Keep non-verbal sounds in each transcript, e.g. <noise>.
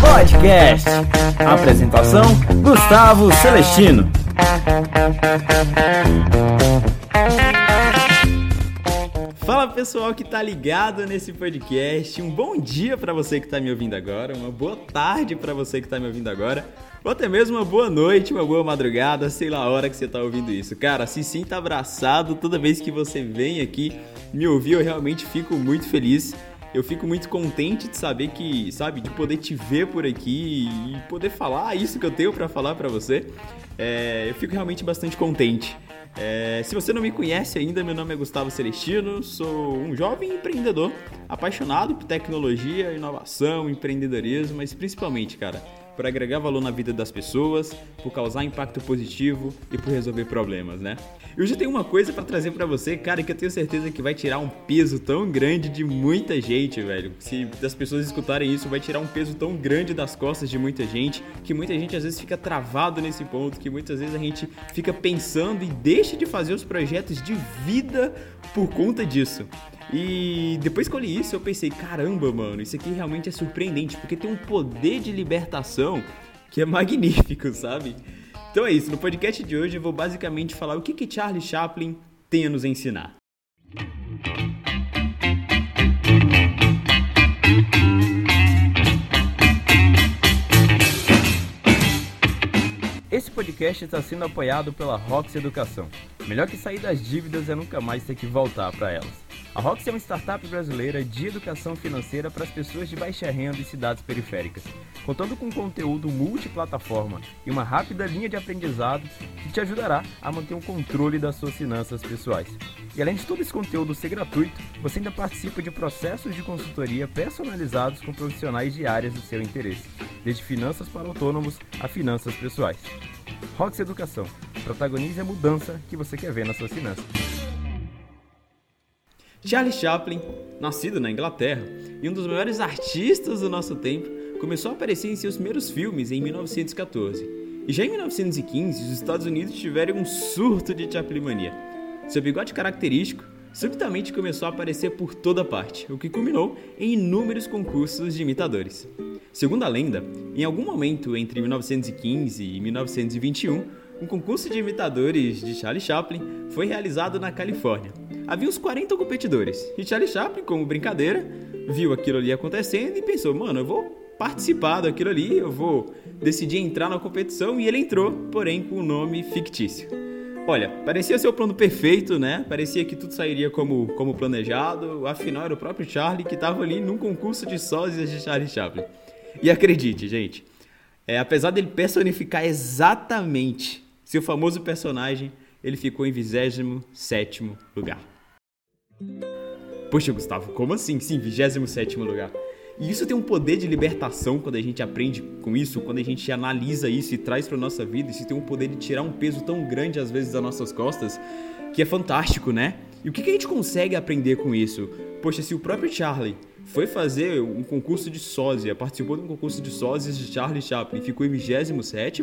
Podcast. Apresentação: Gustavo Celestino. Pessoal que tá ligado nesse podcast. Um bom dia para você que tá me ouvindo agora, uma boa tarde para você que tá me ouvindo agora, ou até mesmo uma boa noite, uma boa madrugada, sei lá a hora que você tá ouvindo isso. Cara, se sinta abraçado toda vez que você vem aqui me ouvir, eu realmente fico muito feliz. Eu fico muito contente de saber que, sabe, de poder te ver por aqui e poder falar isso que eu tenho para falar para você. É, eu fico realmente bastante contente. É, se você não me conhece ainda, meu nome é Gustavo Celestino, sou um jovem empreendedor, apaixonado por tecnologia, inovação, empreendedorismo, mas principalmente, cara, por agregar valor na vida das pessoas, por causar impacto positivo e por resolver problemas, né? E hoje tem uma coisa para trazer para você, cara, que eu tenho certeza que vai tirar um peso tão grande de muita gente, velho. Se as pessoas escutarem isso, vai tirar um peso tão grande das costas de muita gente, que muita gente às vezes fica travado nesse ponto, que muitas vezes a gente fica pensando e deixa de fazer os projetos de vida por conta disso. E depois que eu li isso, eu pensei, caramba, mano, isso aqui realmente é surpreendente, porque tem um poder de libertação que é magnífico, sabe? Então é isso, no podcast de hoje eu vou basicamente falar o que, que Charlie Chaplin tem a nos ensinar. Esse podcast está sendo apoiado pela Rox Educação. Melhor que sair das dívidas é nunca mais ter que voltar para elas. A Rox é uma startup brasileira de educação financeira para as pessoas de baixa renda e cidades periféricas, contando com conteúdo multiplataforma e uma rápida linha de aprendizado que te ajudará a manter um controle das suas finanças pessoais. E além de todo esse conteúdo ser gratuito, você ainda participa de processos de consultoria personalizados com profissionais de áreas do seu interesse, desde finanças para autônomos a finanças pessoais. Rox Educação. Protagonize a mudança que você quer ver nas suas finanças. Charlie Chaplin, nascido na Inglaterra e um dos maiores artistas do nosso tempo, começou a aparecer em seus primeiros filmes em 1914. E já em 1915, os Estados Unidos tiveram um surto de Chaplinmania. Seu bigode característico subitamente começou a aparecer por toda parte, o que culminou em inúmeros concursos de imitadores. Segundo a lenda, em algum momento entre 1915 e 1921, um concurso de imitadores de Charlie Chaplin foi realizado na Califórnia. Havia uns 40 competidores e Charlie Chaplin, como brincadeira, viu aquilo ali acontecendo e pensou: mano, eu vou participar daquilo ali, eu vou decidir entrar na competição e ele entrou, porém com um nome fictício. Olha, parecia ser o plano perfeito, né? Parecia que tudo sairia como, como planejado, afinal era o próprio Charlie que estava ali num concurso de sósias de Charlie Chaplin. E acredite, gente, é, apesar dele personificar exatamente seu famoso personagem, ele ficou em 27 lugar. Poxa, Gustavo, como assim? Sim, 27 lugar. E isso tem um poder de libertação quando a gente aprende com isso, quando a gente analisa isso e traz para nossa vida. Isso tem um poder de tirar um peso tão grande às vezes das nossas costas, que é fantástico, né? E o que, que a gente consegue aprender com isso? Poxa, se o próprio Charlie foi fazer um concurso de sósia, participou de um concurso de sósias de Charlie Chaplin, ficou em 27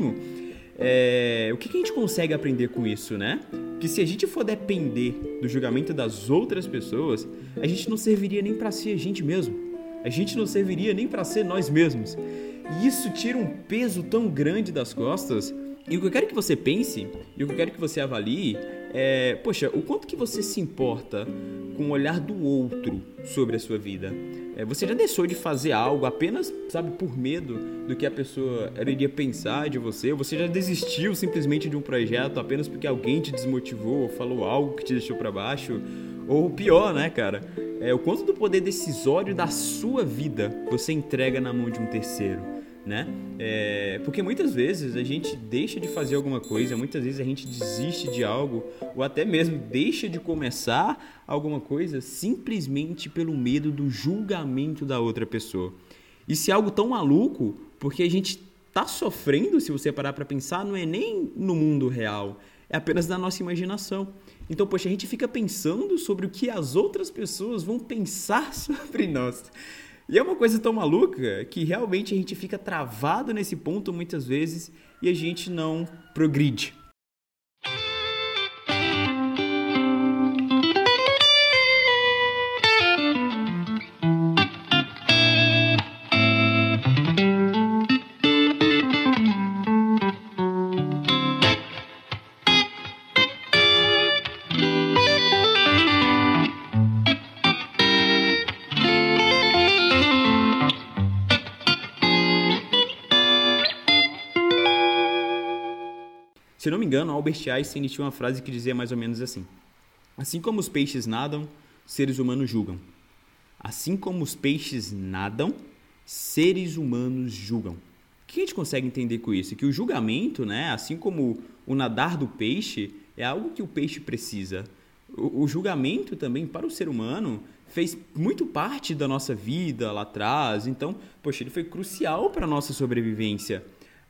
é, o que, que, a gente consegue aprender com isso, né? Que se a gente for depender do julgamento das outras pessoas, a gente não serviria nem para ser a gente mesmo. A gente não serviria nem para ser nós mesmos. E isso tira um peso tão grande das costas. E o que eu quero que você pense, e o que eu quero que você avalie, é, poxa, o quanto que você se importa com o olhar do outro sobre a sua vida? É, você já deixou de fazer algo apenas, sabe, por medo do que a pessoa iria pensar de você? Você já desistiu simplesmente de um projeto apenas porque alguém te desmotivou ou falou algo que te deixou para baixo? Ou pior, né, cara? É, o quanto do poder decisório da sua vida você entrega na mão de um terceiro? Né? É, porque muitas vezes a gente deixa de fazer alguma coisa, muitas vezes a gente desiste de algo ou até mesmo deixa de começar alguma coisa simplesmente pelo medo do julgamento da outra pessoa. Isso é algo tão maluco porque a gente tá sofrendo, se você parar para pensar, não é nem no mundo real, é apenas na nossa imaginação. Então, poxa, a gente fica pensando sobre o que as outras pessoas vão pensar <laughs> sobre nós. E é uma coisa tão maluca que realmente a gente fica travado nesse ponto muitas vezes e a gente não progride. Não me engano, Albert Einstein tinha uma frase que dizia mais ou menos assim: Assim como os peixes nadam, seres humanos julgam. Assim como os peixes nadam, seres humanos julgam. O que a gente consegue entender com isso? Que o julgamento, né, assim como o nadar do peixe, é algo que o peixe precisa. O, o julgamento também para o ser humano fez muito parte da nossa vida lá atrás. Então, poxa, ele foi crucial para a nossa sobrevivência.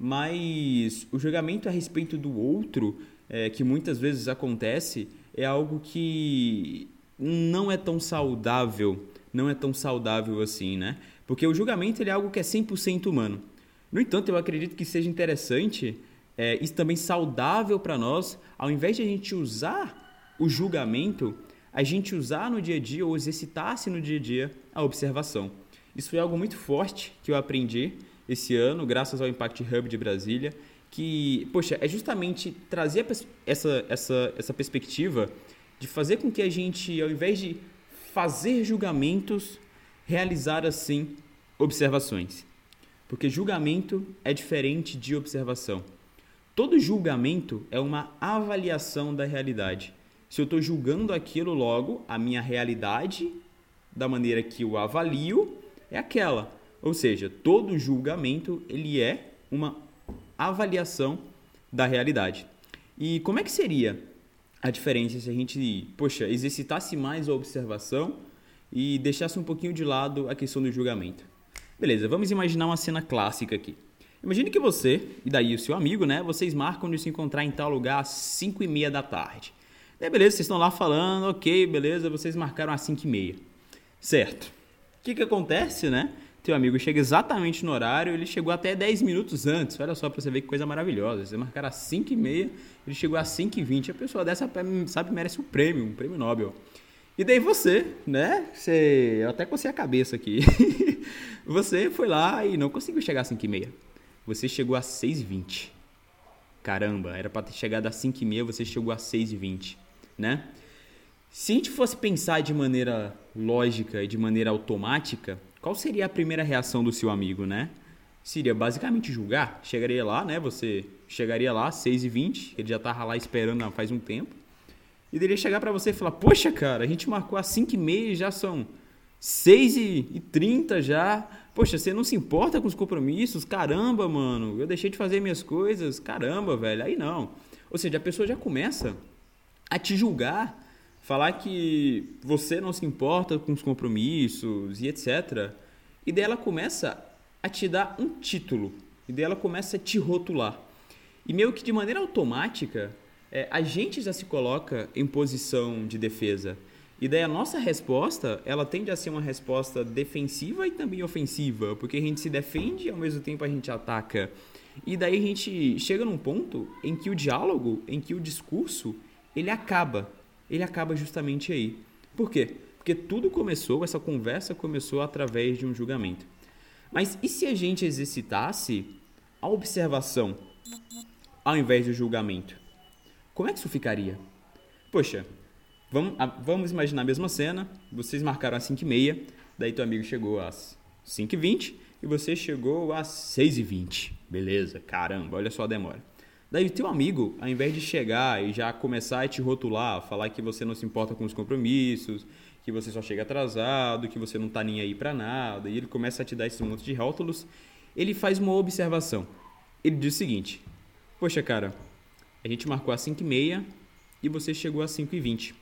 Mas o julgamento a respeito do outro, é, que muitas vezes acontece, é algo que não é tão saudável, não é tão saudável assim, né? Porque o julgamento ele é algo que é 100% humano. No entanto, eu acredito que seja interessante, é, isso também saudável para nós, ao invés de a gente usar o julgamento, a gente usar no dia a dia ou exercitar-se no dia a dia a observação. Isso foi algo muito forte que eu aprendi esse ano, graças ao Impact Hub de Brasília, que, poxa, é justamente trazer essa, essa, essa perspectiva de fazer com que a gente, ao invés de fazer julgamentos, realizar assim observações. Porque julgamento é diferente de observação. Todo julgamento é uma avaliação da realidade. Se eu estou julgando aquilo, logo, a minha realidade, da maneira que eu avalio, é aquela. Ou seja, todo julgamento ele é uma avaliação da realidade. E como é que seria a diferença se a gente, poxa, exercitasse mais a observação e deixasse um pouquinho de lado a questão do julgamento? Beleza, vamos imaginar uma cena clássica aqui. Imagine que você e daí o seu amigo, né? Vocês marcam de se encontrar em tal lugar às 5 e meia da tarde. É, beleza, vocês estão lá falando, ok, beleza, vocês marcaram às 5 e meia. Certo. O que, que acontece, né? Teu amigo chega exatamente no horário, ele chegou até 10 minutos antes. Olha só para você ver que coisa maravilhosa. Você marcar às 5 e meia, ele chegou às 5 e 20. A pessoa dessa, sabe, merece um prêmio, um prêmio Nobel. E daí você, né? Você, eu até cocei a cabeça aqui. <laughs> você foi lá e não conseguiu chegar às 5 e meia. Você chegou às 6 e 20. Caramba, era para ter chegado às 5 e meia, você chegou às 6 e 20, né? Se a gente fosse pensar de maneira lógica e de maneira automática, qual seria a primeira reação do seu amigo, né? Seria basicamente julgar. Chegaria lá, né? Você chegaria lá, 6h20, ele já tava lá esperando faz um tempo. E ele chegar para você e falar: Poxa, cara, a gente marcou às 5h30 já são 6h30 já. Poxa, você não se importa com os compromissos? Caramba, mano, eu deixei de fazer minhas coisas. Caramba, velho. Aí não. Ou seja, a pessoa já começa a te julgar falar que você não se importa com os compromissos e etc. E daí ela começa a te dar um título. E daí ela começa a te rotular. E meio que de maneira automática, é, a gente já se coloca em posição de defesa. E daí a nossa resposta, ela tende a ser uma resposta defensiva e também ofensiva, porque a gente se defende e ao mesmo tempo a gente ataca. E daí a gente chega num ponto em que o diálogo, em que o discurso, ele acaba ele acaba justamente aí. Por quê? Porque tudo começou, essa conversa começou através de um julgamento. Mas e se a gente exercitasse a observação ao invés do julgamento? Como é que isso ficaria? Poxa, vamos, vamos imaginar a mesma cena. Vocês marcaram às 5h30, daí teu amigo chegou às 5h20 e você chegou às 6h20. Beleza, caramba, olha só a demora. Daí teu amigo, ao invés de chegar e já começar a te rotular, falar que você não se importa com os compromissos, que você só chega atrasado, que você não tá nem aí para nada, e ele começa a te dar esse monte de rótulos, ele faz uma observação. Ele diz o seguinte: Poxa, cara, a gente marcou às 5 e você chegou às 5 e 20.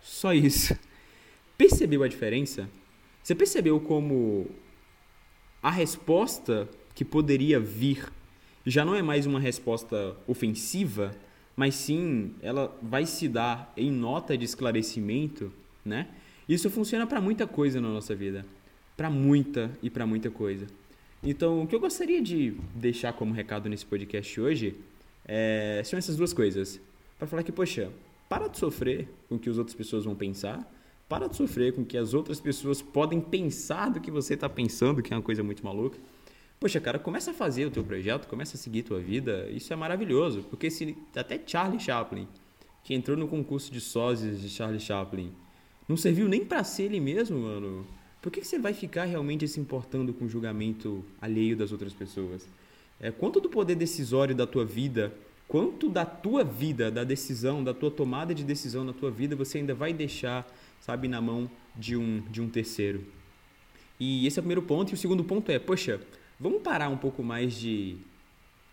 Só isso. <laughs> Percebeu a diferença? Você percebeu como a resposta que poderia vir já não é mais uma resposta ofensiva, mas sim ela vai se dar em nota de esclarecimento, né? Isso funciona para muita coisa na nossa vida, para muita e para muita coisa. Então, o que eu gostaria de deixar como recado nesse podcast hoje é, são essas duas coisas. Para falar que, poxa, para de sofrer com o que as outras pessoas vão pensar, para de sofrer com o que as outras pessoas podem pensar do que você está pensando, que é uma coisa muito maluca. Poxa, cara, começa a fazer o teu projeto, começa a seguir tua vida, isso é maravilhoso, porque se até Charlie Chaplin, que entrou no concurso de sósias de Charlie Chaplin, não serviu nem para ser ele mesmo, mano. Por que, que você vai ficar realmente se importando com o julgamento alheio das outras pessoas? É, quanto do poder decisório da tua vida quanto da tua vida, da decisão, da tua tomada de decisão na tua vida você ainda vai deixar, sabe, na mão de um, de um terceiro. E esse é o primeiro ponto. E o segundo ponto é, poxa, vamos parar um pouco mais de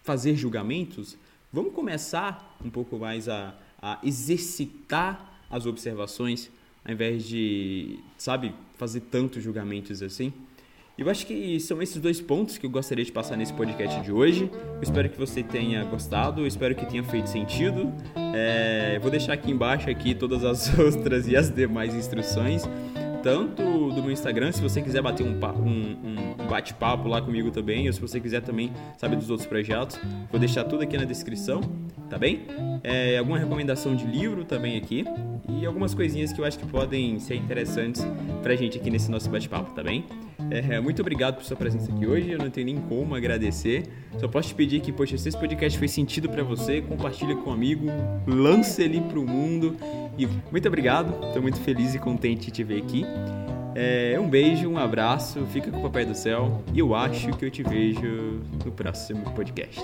fazer julgamentos? Vamos começar um pouco mais a, a exercitar as observações, ao invés de, sabe, fazer tantos julgamentos assim? Eu acho que são esses dois pontos que eu gostaria de passar nesse podcast de hoje. Eu espero que você tenha gostado, eu espero que tenha feito sentido. É, vou deixar aqui embaixo aqui todas as <laughs> outras e as demais instruções, tanto do meu Instagram, se você quiser bater um, um, um bate-papo lá comigo também, ou se você quiser também saber dos outros projetos, vou deixar tudo aqui na descrição, tá bem? É, alguma recomendação de livro também aqui e algumas coisinhas que eu acho que podem ser interessantes pra gente aqui nesse nosso bate-papo, tá bem? É, muito obrigado por sua presença aqui hoje. Eu não tenho nem como agradecer. Só posso te pedir que, poxa, se esse podcast fez sentido para você, compartilha com um amigo, lance ele pro mundo. E muito obrigado. Estou muito feliz e contente de te ver aqui. É, um beijo, um abraço, fica com o Papai do Céu e eu acho que eu te vejo no próximo podcast.